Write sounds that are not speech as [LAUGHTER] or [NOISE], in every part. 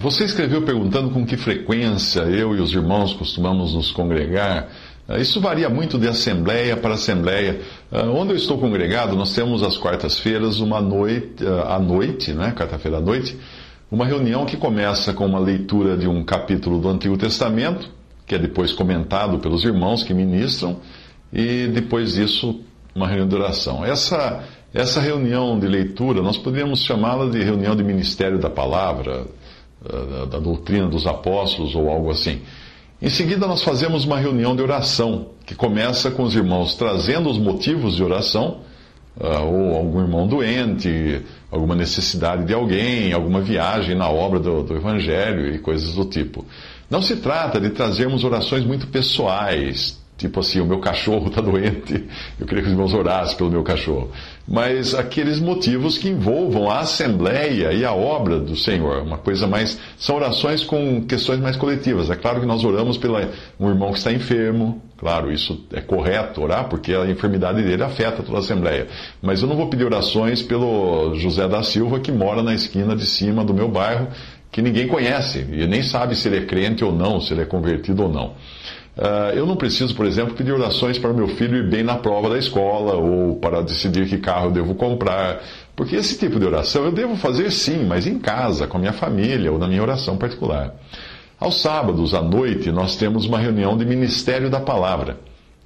Você escreveu perguntando com que frequência eu e os irmãos costumamos nos congregar. Ah, Isso varia muito de assembleia para assembleia. Ah, Onde eu estou congregado, nós temos às quartas-feiras uma noite, ah, à noite, né, quarta-feira à noite, uma reunião que começa com uma leitura de um capítulo do Antigo Testamento, que é depois comentado pelos irmãos que ministram, e depois disso uma reunião de oração. Essa, essa reunião de leitura, nós poderíamos chamá-la de reunião de ministério da palavra, da, da doutrina dos apóstolos ou algo assim. Em seguida, nós fazemos uma reunião de oração, que começa com os irmãos trazendo os motivos de oração, ah, ou algum irmão doente, alguma necessidade de alguém, alguma viagem na obra do, do Evangelho e coisas do tipo. Não se trata de trazermos orações muito pessoais, tipo assim, o meu cachorro está [LAUGHS] doente, eu queria que os irmãos orassem pelo meu cachorro. Mas aqueles motivos que envolvam a Assembleia e a obra do Senhor, uma coisa mais. São orações com questões mais coletivas. É claro que nós oramos pelo um irmão que está enfermo, claro, isso é correto orar, porque a enfermidade dele afeta toda a Assembleia. Mas eu não vou pedir orações pelo José da Silva, que mora na esquina de cima do meu bairro, que ninguém conhece, e nem sabe se ele é crente ou não, se ele é convertido ou não. Ah, eu não preciso, por exemplo, pedir orações para meu filho ir bem na prova da escola ou para decidir que carro eu devo comprar, porque esse tipo de oração eu devo fazer sim, mas em casa, com a minha família ou na minha oração particular. Aos sábados, à noite, nós temos uma reunião de Ministério da Palavra,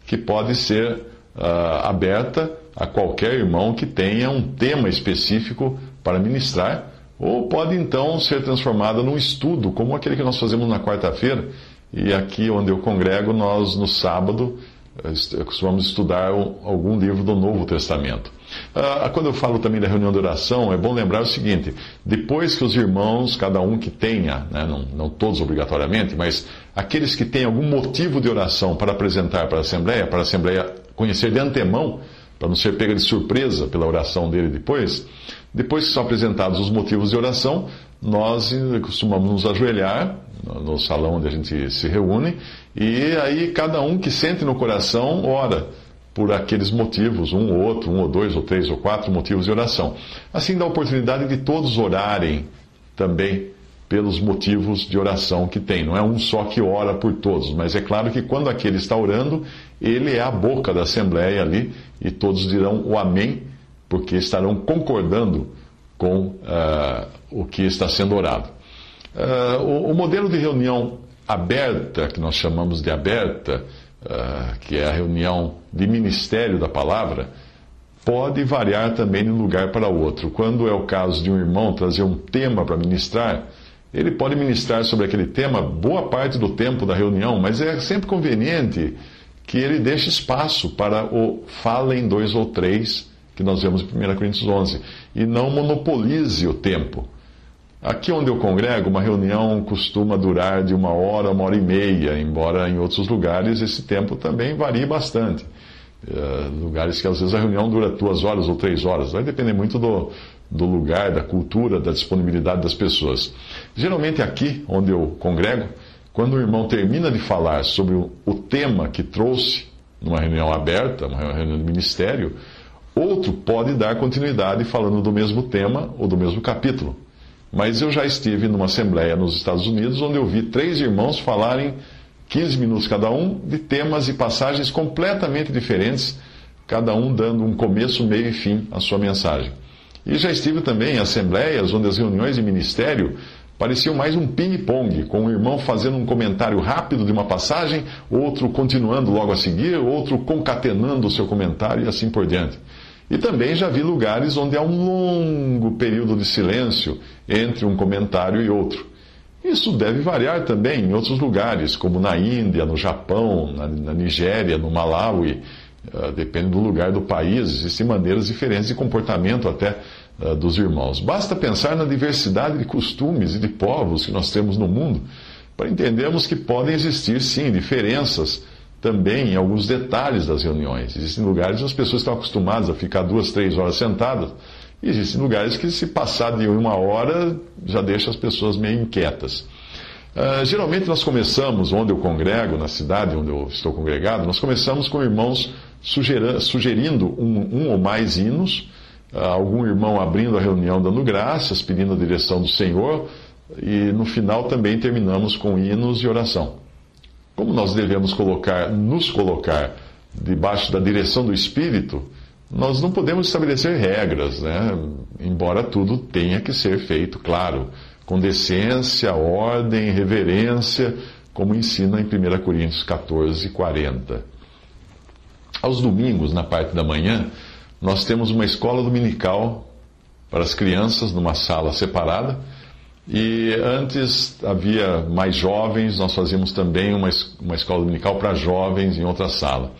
que pode ser ah, aberta a qualquer irmão que tenha um tema específico para ministrar, ou pode então ser transformada num estudo, como aquele que nós fazemos na quarta-feira, e aqui onde eu congrego, nós no sábado costumamos estudar um- algum livro do Novo Testamento. Ah, quando eu falo também da reunião de oração, é bom lembrar o seguinte: depois que os irmãos, cada um que tenha, né, não, não todos obrigatoriamente, mas aqueles que têm algum motivo de oração para apresentar para a Assembleia, para a Assembleia conhecer de antemão, para não ser pega de surpresa pela oração dele depois, depois que são apresentados os motivos de oração, nós costumamos nos ajoelhar no salão onde a gente se reúne, e aí cada um que sente no coração ora por aqueles motivos, um ou outro, um ou dois ou três ou quatro motivos de oração. Assim dá a oportunidade de todos orarem também pelos motivos de oração que tem. Não é um só que ora por todos, mas é claro que quando aquele está orando, ele é a boca da Assembleia ali e todos dirão o Amém, porque estarão concordando com ah, o que está sendo orado. Ah, o, o modelo de reunião aberta, que nós chamamos de aberta, ah, que é a reunião de ministério da palavra, pode variar também de um lugar para outro. Quando é o caso de um irmão trazer um tema para ministrar, ele pode ministrar sobre aquele tema boa parte do tempo da reunião, mas é sempre conveniente que ele deixe espaço para o falem dois ou três, que nós vemos em 1 Coríntios 11, e não monopolize o tempo. Aqui onde eu congrego, uma reunião costuma durar de uma hora, uma hora e meia, embora em outros lugares esse tempo também varie bastante. Eh, lugares que às vezes a reunião dura duas horas ou três horas, vai depender muito do, do lugar, da cultura, da disponibilidade das pessoas. Geralmente aqui onde eu congrego, quando o irmão termina de falar sobre o, o tema que trouxe numa reunião aberta, uma reunião de ministério, outro pode dar continuidade falando do mesmo tema ou do mesmo capítulo. Mas eu já estive numa assembleia nos Estados Unidos onde eu vi três irmãos falarem 15 minutos cada um de temas e passagens completamente diferentes, cada um dando um começo, meio e fim à sua mensagem. E já estive também em assembleias onde as reuniões de ministério pareciam mais um ping-pong, com um irmão fazendo um comentário rápido de uma passagem, outro continuando logo a seguir, outro concatenando o seu comentário e assim por diante. E também já vi lugares onde há um longo período de silêncio entre um comentário e outro. Isso deve variar também em outros lugares, como na Índia, no Japão, na, na Nigéria, no Malawi. Uh, depende do lugar do país, existem maneiras diferentes de comportamento até dos irmãos. Basta pensar na diversidade de costumes e de povos que nós temos no mundo para entendermos que podem existir, sim, diferenças também em alguns detalhes das reuniões. Existem lugares onde as pessoas estão acostumadas a ficar duas, três horas sentadas e existem lugares que, se passar de uma hora, já deixa as pessoas meio inquietas. Uh, geralmente nós começamos, onde eu congrego, na cidade onde eu estou congregado, nós começamos com irmãos sugerindo um, um, ou mais hinos, algum irmão abrindo a reunião dando graças, pedindo a direção do Senhor, e no final também terminamos com hinos e oração. Como nós devemos colocar, nos colocar debaixo da direção do Espírito, nós não podemos estabelecer regras, né? embora tudo tenha que ser feito, claro, com decência, ordem, reverência, como ensina em 1 Coríntios 14, 40. Aos domingos, na parte da manhã, nós temos uma escola dominical para as crianças numa sala separada. E antes havia mais jovens, nós fazíamos também uma, uma escola dominical para jovens em outra sala.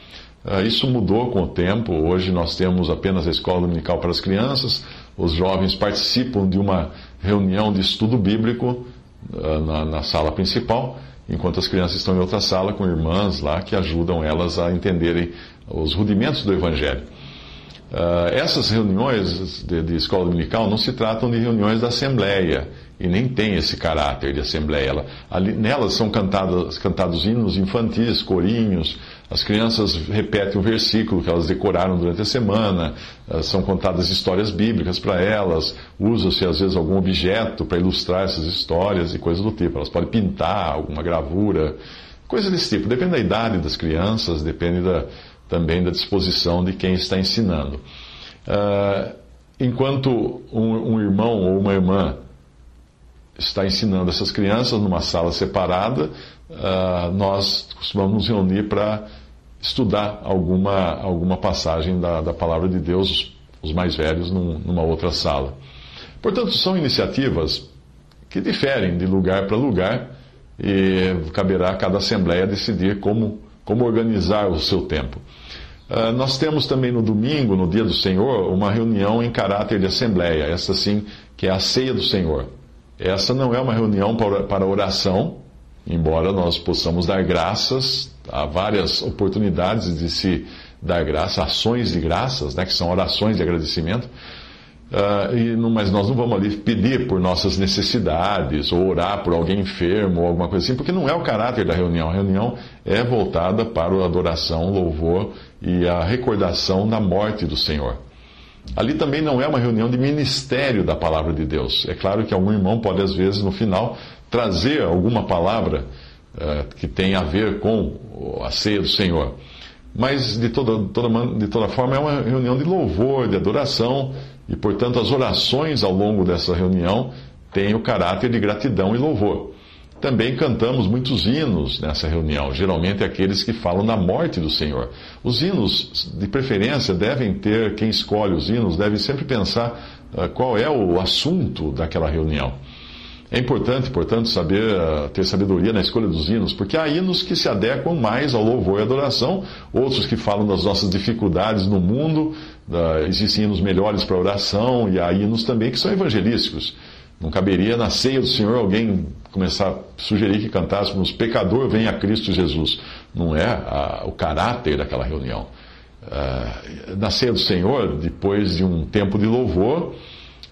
Ah, isso mudou com o tempo. Hoje nós temos apenas a escola dominical para as crianças. Os jovens participam de uma reunião de estudo bíblico ah, na, na sala principal, enquanto as crianças estão em outra sala com irmãs lá que ajudam elas a entenderem os rudimentos do Evangelho. Uh, essas reuniões de, de, escola dominical não se tratam de reuniões da Assembleia e nem tem esse caráter de Assembleia. Ela, ali, nelas são cantados, cantados hinos infantis, corinhos, as crianças repetem o versículo que elas decoraram durante a semana, uh, são contadas histórias bíblicas para elas, usa-se às vezes algum objeto para ilustrar essas histórias e coisas do tipo. Elas podem pintar alguma gravura, coisa desse tipo. Depende da idade das crianças, depende da também da disposição de quem está ensinando. Uh, enquanto um, um, irmão ou uma irmã está ensinando essas crianças numa sala separada, uh, nós costumamos nos reunir para estudar alguma, alguma passagem da, da palavra de Deus, os mais velhos, num, numa outra sala. Portanto, são iniciativas que diferem de lugar para lugar e caberá a cada assembleia decidir como, como organizar o seu tempo. Uh, nós temos também no domingo, no dia do Senhor, uma reunião em caráter de assembleia, essa sim, que é a ceia do Senhor. Essa não é uma reunião para, para oração, embora nós possamos dar graças, há várias oportunidades de se dar graça, ações de graças, né, que são orações de agradecimento. Uh, e, mas nós não vamos ali pedir por nossas necessidades, ou orar por alguém enfermo, ou alguma coisa assim, porque não é o caráter da reunião. A reunião é voltada para a adoração, louvor e a recordação da morte do Senhor. Ali também não é uma reunião de ministério da palavra de Deus. É claro que algum irmão pode, às vezes, no final, trazer alguma palavra uh, que tenha a ver com a ceia do Senhor. Mas, de toda, toda, de toda forma, é uma reunião de louvor, de adoração, e, portanto, as orações ao longo dessa reunião têm o caráter de gratidão e louvor. Também cantamos muitos hinos nessa reunião, geralmente aqueles que falam da morte do Senhor. Os hinos, de preferência, devem ter, quem escolhe os hinos, deve sempre pensar uh, qual é o assunto daquela reunião. É importante, portanto, saber uh, ter sabedoria na escolha dos hinos, porque há hinos que se adequam mais ao louvor e adoração, outros que falam das nossas dificuldades no mundo, uh, existem hinos melhores para oração, e há hinos também que são evangelísticos. Não caberia na ceia do Senhor alguém começar a sugerir que cantássemos pecador vem a Cristo Jesus. Não é a, o caráter daquela reunião. Uh, na ceia do Senhor, depois de um tempo de louvor,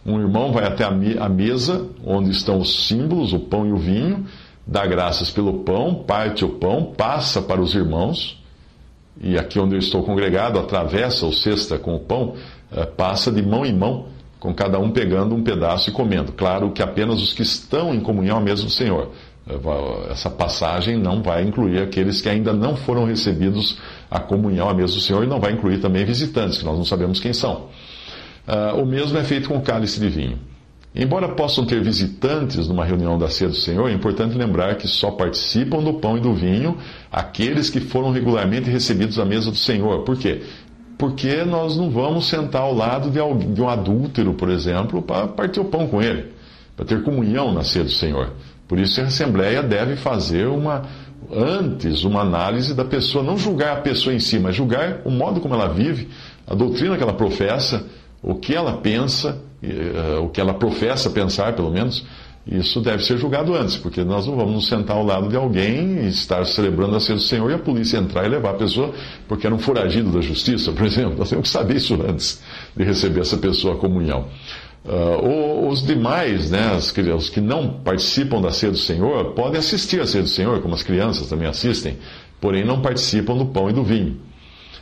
um irmão vai até a, a mesa onde estão os símbolos, o pão e o vinho, dá graças pelo pão, parte o pão, passa para os irmãos, e aqui onde eu estou congregado, atravessa o cesta com o pão, uh, passa de mão em mão com cada um pegando um pedaço e comendo. Claro que apenas os que estão em comunhão ao mesmo Senhor. Essa passagem não vai incluir aqueles que ainda não foram recebidos a comunhão mesa do Senhor e não vai incluir também visitantes, que nós não sabemos quem são. Uh, o mesmo é feito com o cálice de vinho. Embora possam ter visitantes numa reunião da ceia do Senhor, é importante lembrar que só participam do pão e do vinho aqueles que foram regularmente recebidos à mesa do Senhor. Por quê? porque nós não vamos sentar ao lado de, um adúltero, por exemplo, para partir o pão com ele, para ter comunhão na ceia do Senhor. Por isso a Assembleia deve fazer uma antes uma análise da pessoa, não julgar a pessoa em si, mas julgar o modo como ela vive, a doutrina que ela professa, o que ela pensa, o que ela professa pensar, pelo menos, isso deve ser julgado antes, porque nós não vamos nos sentar ao lado de alguém e estar celebrando a ceia do Senhor e a polícia entrar e levar a pessoa porque era um foragido da justiça, [LAUGHS] por exemplo. Nós temos que saber isso antes de receber essa pessoa à comunhão. Uh, os demais, né, os que não participam da ceia do Senhor, podem assistir à ceia do Senhor, como as crianças também assistem, porém não participam do pão e do vinho.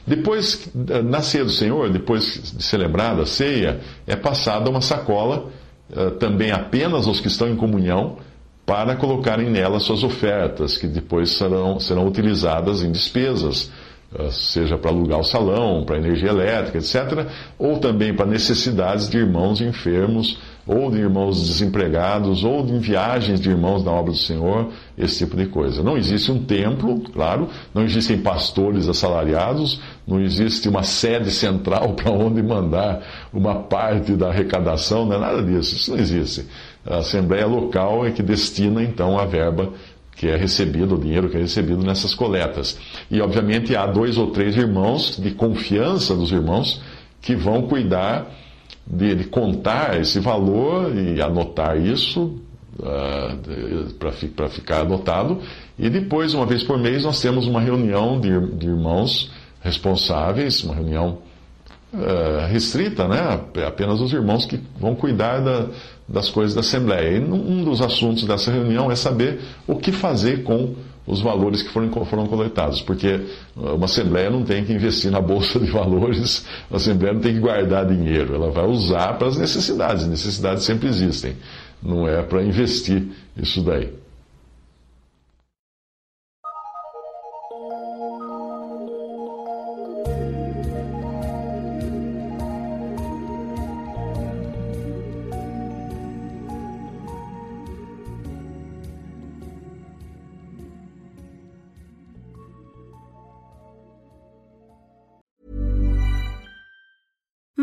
Depois, na ceia do Senhor, depois de celebrada a ceia, é passada uma sacola uh, também apenas aos que estão em comunhão, para colocarem nela suas ofertas, que depois serão, serão utilizadas em despesas seja para alugar o salão, para energia elétrica, etc., ou também para necessidades de irmãos enfermos, ou de irmãos desempregados, ou de viagens de irmãos na obra do Senhor, esse tipo de coisa. Não existe um templo, claro, não existem pastores assalariados, não existe uma sede central [LAUGHS] para onde mandar uma parte da arrecadação, não é nada disso, isso não existe. A Assembleia Local é que destina então a verba que é recebido, o dinheiro que é recebido nessas coletas. E, obviamente, há dois ou três irmãos, de confiança dos irmãos, que vão cuidar de, de contar esse valor e anotar isso uh, para ficar anotado. E depois, uma vez por mês, nós temos uma reunião de, de irmãos responsáveis, uma reunião uh, restrita, né? Apenas os irmãos que vão cuidar da, das coisas da Assembleia. E um dos assuntos dessa reunião é saber o que fazer com os valores que foram, foram coletados, porque uma Assembleia não tem que investir na Bolsa de Valores, a Assembleia não tem que guardar dinheiro, ela vai usar para as necessidades, necessidades sempre existem, não é para investir isso daí.